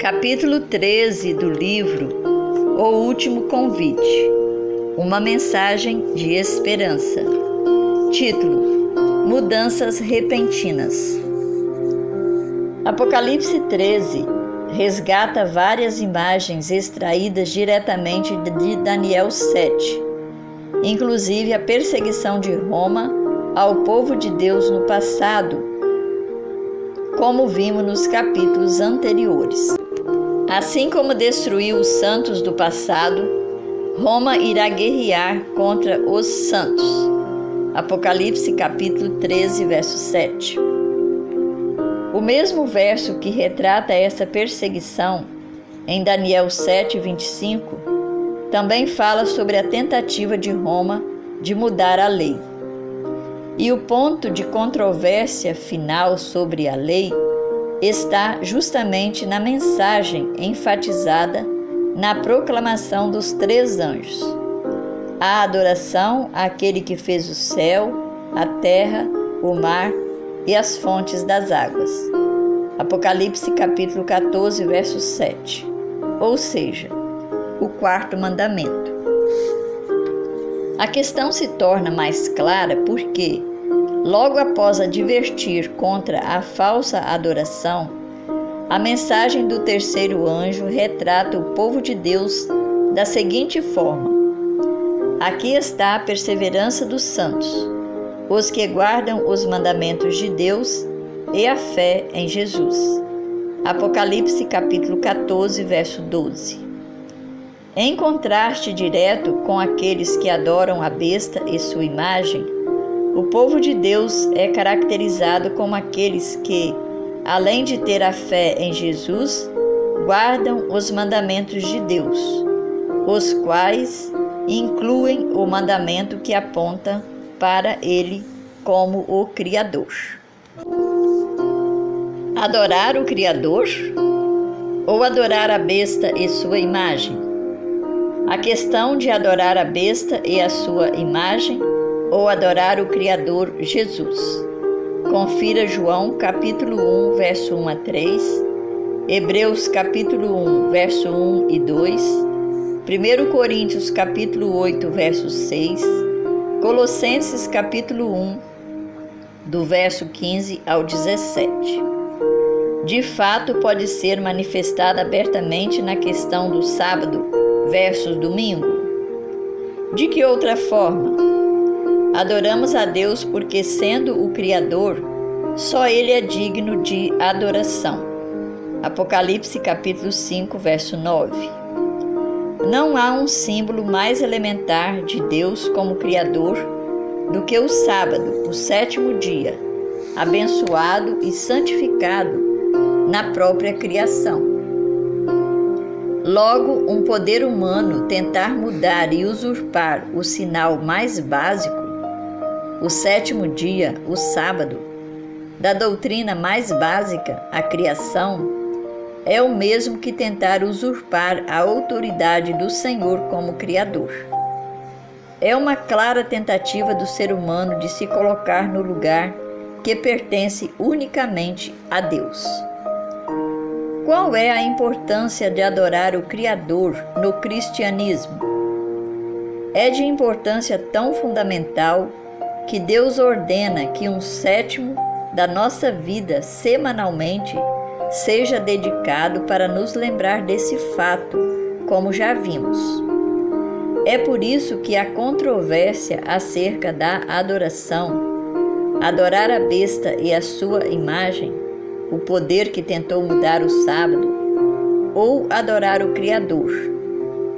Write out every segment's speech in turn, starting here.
Capítulo 13 do livro O Último Convite Uma mensagem de esperança. Título: Mudanças repentinas. Apocalipse 13 resgata várias imagens extraídas diretamente de Daniel 7, inclusive a perseguição de Roma ao povo de Deus no passado, como vimos nos capítulos anteriores. Assim como destruiu os santos do passado, Roma irá guerrear contra os santos. Apocalipse capítulo 13, verso 7. O mesmo verso que retrata essa perseguição, em Daniel 7, 25, também fala sobre a tentativa de Roma de mudar a lei. E o ponto de controvérsia final sobre a lei está justamente na mensagem enfatizada na proclamação dos três anjos. A adoração àquele que fez o céu, a terra, o mar e as fontes das águas. Apocalipse capítulo 14, verso 7. Ou seja, o quarto mandamento. A questão se torna mais clara porque Logo após advertir contra a falsa adoração, a mensagem do terceiro anjo retrata o povo de Deus da seguinte forma: Aqui está a perseverança dos santos, os que guardam os mandamentos de Deus e a fé em Jesus. Apocalipse capítulo 14, verso 12. Em contraste direto com aqueles que adoram a besta e sua imagem, o povo de Deus é caracterizado como aqueles que, além de ter a fé em Jesus, guardam os mandamentos de Deus, os quais incluem o mandamento que aponta para Ele como o Criador. Adorar o Criador ou adorar a besta e sua imagem? A questão de adorar a besta e a sua imagem ou adorar o Criador Jesus. Confira João capítulo 1, verso 1 a 3, Hebreus capítulo 1, verso 1 e 2, 1 Coríntios capítulo 8, verso 6, Colossenses capítulo 1, do verso 15 ao 17. De fato, pode ser manifestada abertamente na questão do sábado versus domingo. De que outra forma? Adoramos a Deus porque, sendo o Criador, só Ele é digno de adoração. Apocalipse capítulo 5, verso 9. Não há um símbolo mais elementar de Deus como Criador do que o sábado, o sétimo dia, abençoado e santificado na própria criação. Logo, um poder humano tentar mudar e usurpar o sinal mais básico o sétimo dia, o sábado, da doutrina mais básica, a criação, é o mesmo que tentar usurpar a autoridade do Senhor como Criador. É uma clara tentativa do ser humano de se colocar no lugar que pertence unicamente a Deus. Qual é a importância de adorar o Criador no cristianismo? É de importância tão fundamental que Deus ordena que um sétimo da nossa vida semanalmente seja dedicado para nos lembrar desse fato, como já vimos. É por isso que a controvérsia acerca da adoração, adorar a besta e a sua imagem, o poder que tentou mudar o sábado, ou adorar o Criador,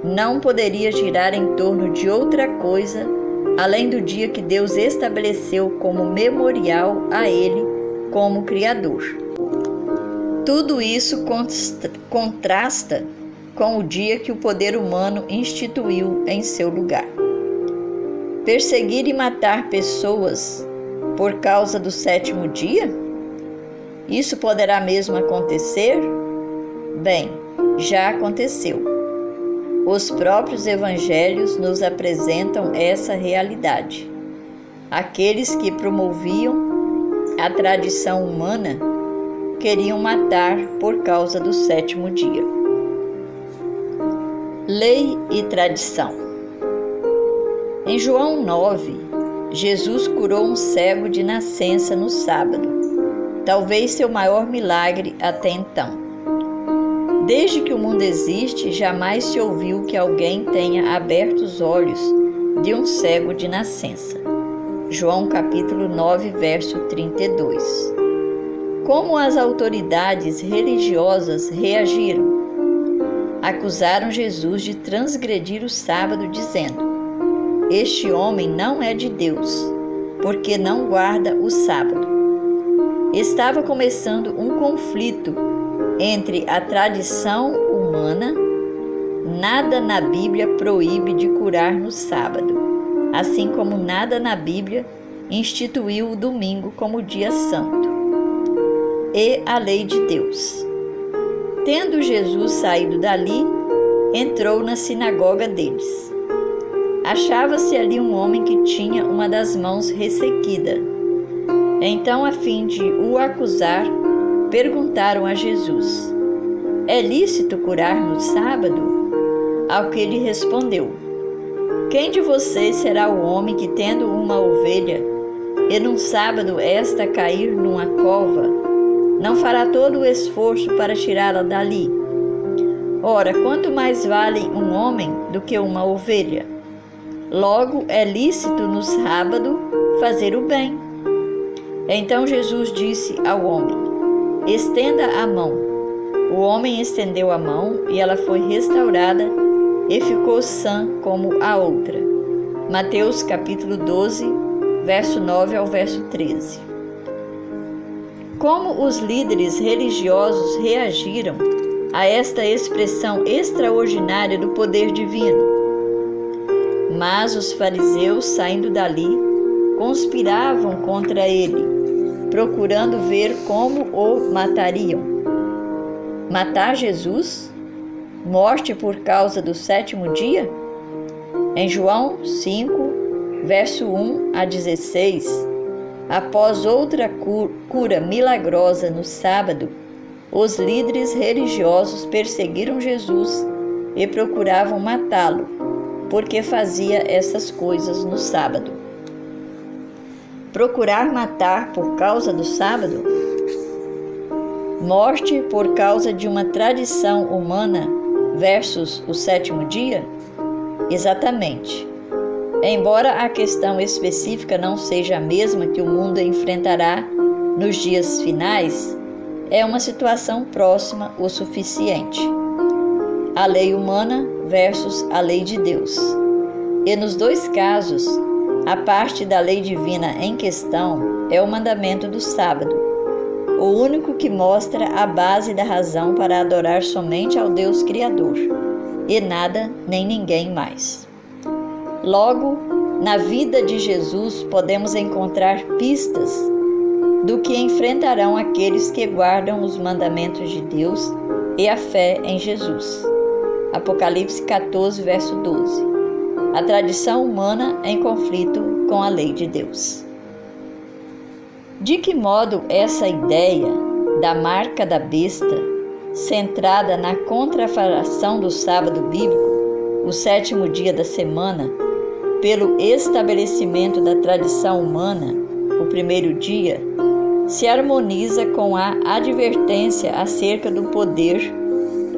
não poderia girar em torno de outra coisa além do dia que Deus estabeleceu como memorial a Ele como Criador. Tudo isso contrasta com o dia que o poder humano instituiu em seu lugar. Perseguir e matar pessoas por causa do sétimo dia? Isso poderá mesmo acontecer? Bem, já aconteceu. Os próprios evangelhos nos apresentam essa realidade. Aqueles que promoviam a tradição humana queriam matar por causa do sétimo dia. Lei e tradição. Em João 9, Jesus curou um cego de nascença no sábado, talvez seu maior milagre até então. Desde que o mundo existe, jamais se ouviu que alguém tenha aberto os olhos de um cego de nascença. João capítulo 9, verso 32. Como as autoridades religiosas reagiram? Acusaram Jesus de transgredir o sábado, dizendo: Este homem não é de Deus, porque não guarda o sábado. Estava começando um conflito entre a tradição humana, nada na Bíblia proíbe de curar no sábado, assim como nada na Bíblia instituiu o domingo como dia santo e a lei de Deus. Tendo Jesus saído dali, entrou na sinagoga deles. Achava-se ali um homem que tinha uma das mãos ressequida. Então, a fim de o acusar, perguntaram a Jesus: É lícito curar no sábado? Ao que ele respondeu: Quem de vocês será o homem que, tendo uma ovelha, e num sábado esta cair numa cova, não fará todo o esforço para tirá-la dali. Ora, quanto mais vale um homem do que uma ovelha? Logo, é lícito no sábado fazer o bem. Então Jesus disse ao homem: Estenda a mão. O homem estendeu a mão e ela foi restaurada e ficou sã como a outra. Mateus capítulo 12, verso 9 ao verso 13 como os líderes religiosos reagiram a esta expressão extraordinária do poder divino. Mas os fariseus, saindo dali, conspiravam contra ele, procurando ver como o matariam. Matar Jesus? Morte por causa do sétimo dia? Em João 5, verso 1 a 16, Após outra cura milagrosa no sábado, os líderes religiosos perseguiram Jesus e procuravam matá-lo, porque fazia essas coisas no sábado. Procurar matar por causa do sábado? Morte por causa de uma tradição humana versus o sétimo dia? Exatamente. Embora a questão específica não seja a mesma que o mundo enfrentará nos dias finais, é uma situação próxima o suficiente. A lei humana versus a lei de Deus. E nos dois casos, a parte da lei divina em questão é o mandamento do sábado, o único que mostra a base da razão para adorar somente ao Deus Criador, e nada nem ninguém mais. Logo, na vida de Jesus podemos encontrar pistas do que enfrentarão aqueles que guardam os mandamentos de Deus e a fé em Jesus. Apocalipse 14, verso 12. A tradição humana em conflito com a lei de Deus. De que modo essa ideia da marca da besta, centrada na contrafaração do sábado bíblico, o sétimo dia da semana, pelo estabelecimento da tradição humana, o primeiro dia, se harmoniza com a advertência acerca do poder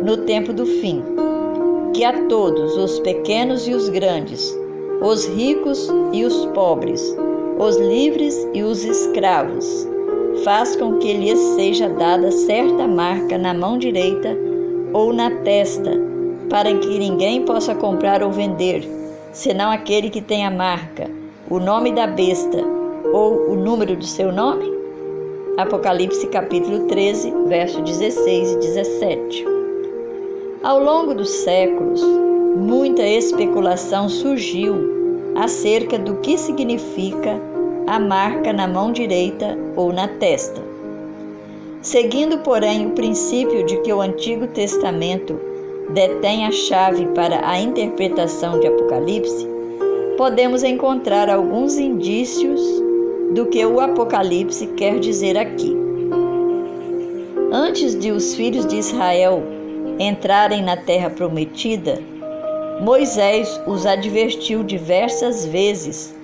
no tempo do fim, que a todos, os pequenos e os grandes, os ricos e os pobres, os livres e os escravos, faz com que lhes seja dada certa marca na mão direita ou na testa, para que ninguém possa comprar ou vender senão aquele que tem a marca, o nome da besta ou o número do seu nome? Apocalipse capítulo 13, verso 16 e 17. Ao longo dos séculos, muita especulação surgiu acerca do que significa a marca na mão direita ou na testa. Seguindo, porém, o princípio de que o Antigo Testamento detém a chave para a interpretação de Apocalipse, podemos encontrar alguns indícios do que o Apocalipse quer dizer aqui. Antes de os filhos de Israel entrarem na terra prometida, Moisés os advertiu diversas vezes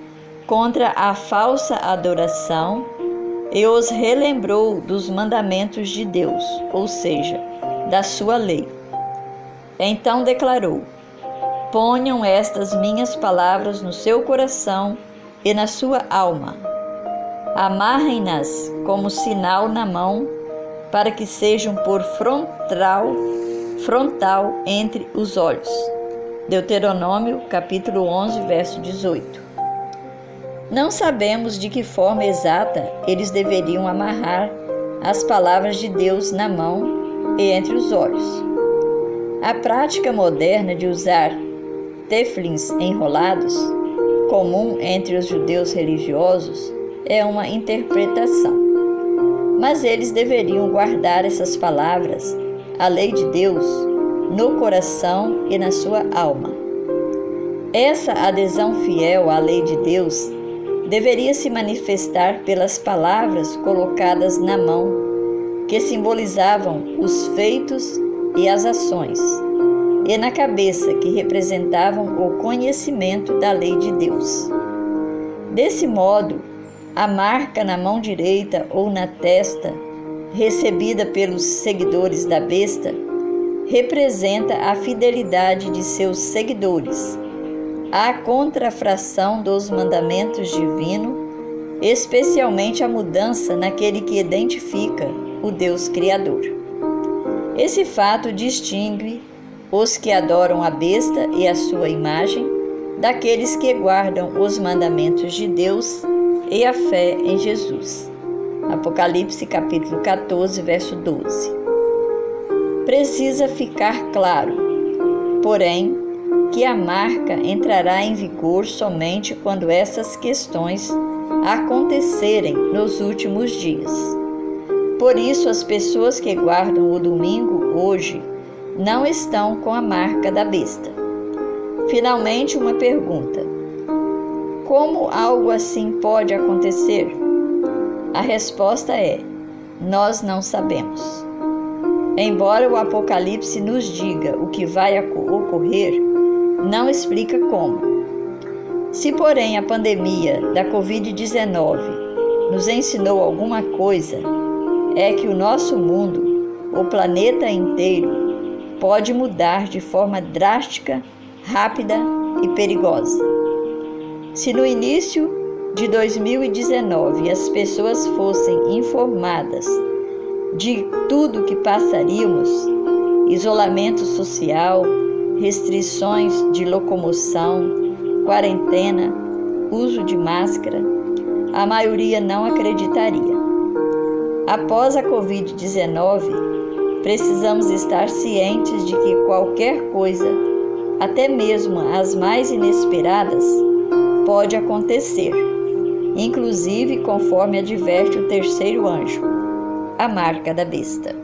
contra a falsa adoração e os relembrou dos mandamentos de Deus, ou seja, da sua lei. Então declarou: Ponham estas minhas palavras no seu coração e na sua alma. Amarrem-nas como sinal na mão, para que sejam por frontal, frontal entre os olhos. Deuteronômio, capítulo 11, verso 18. Não sabemos de que forma exata eles deveriam amarrar as palavras de Deus na mão e entre os olhos. A prática moderna de usar teflins enrolados, comum entre os judeus religiosos, é uma interpretação. Mas eles deveriam guardar essas palavras, a lei de Deus, no coração e na sua alma. Essa adesão fiel à lei de Deus deveria se manifestar pelas palavras colocadas na mão, que simbolizavam os feitos e as ações, e na cabeça, que representavam o conhecimento da lei de Deus. Desse modo, a marca na mão direita ou na testa, recebida pelos seguidores da besta, representa a fidelidade de seus seguidores a contrafração dos mandamentos divinos, especialmente a mudança naquele que identifica o Deus Criador. Esse fato distingue os que adoram a besta e a sua imagem daqueles que guardam os mandamentos de Deus e a fé em Jesus. Apocalipse capítulo 14, verso 12. Precisa ficar claro, porém, que a marca entrará em vigor somente quando essas questões acontecerem nos últimos dias. Por isso, as pessoas que guardam o domingo hoje não estão com a marca da besta. Finalmente, uma pergunta: Como algo assim pode acontecer? A resposta é: Nós não sabemos. Embora o Apocalipse nos diga o que vai ocorrer, não explica como. Se, porém, a pandemia da Covid-19 nos ensinou alguma coisa, é que o nosso mundo, o planeta inteiro, pode mudar de forma drástica, rápida e perigosa. Se no início de 2019 as pessoas fossem informadas de tudo que passaríamos, isolamento social, restrições de locomoção, quarentena, uso de máscara, a maioria não acreditaria. Após a Covid-19, precisamos estar cientes de que qualquer coisa, até mesmo as mais inesperadas, pode acontecer, inclusive conforme adverte o terceiro anjo, a marca da besta.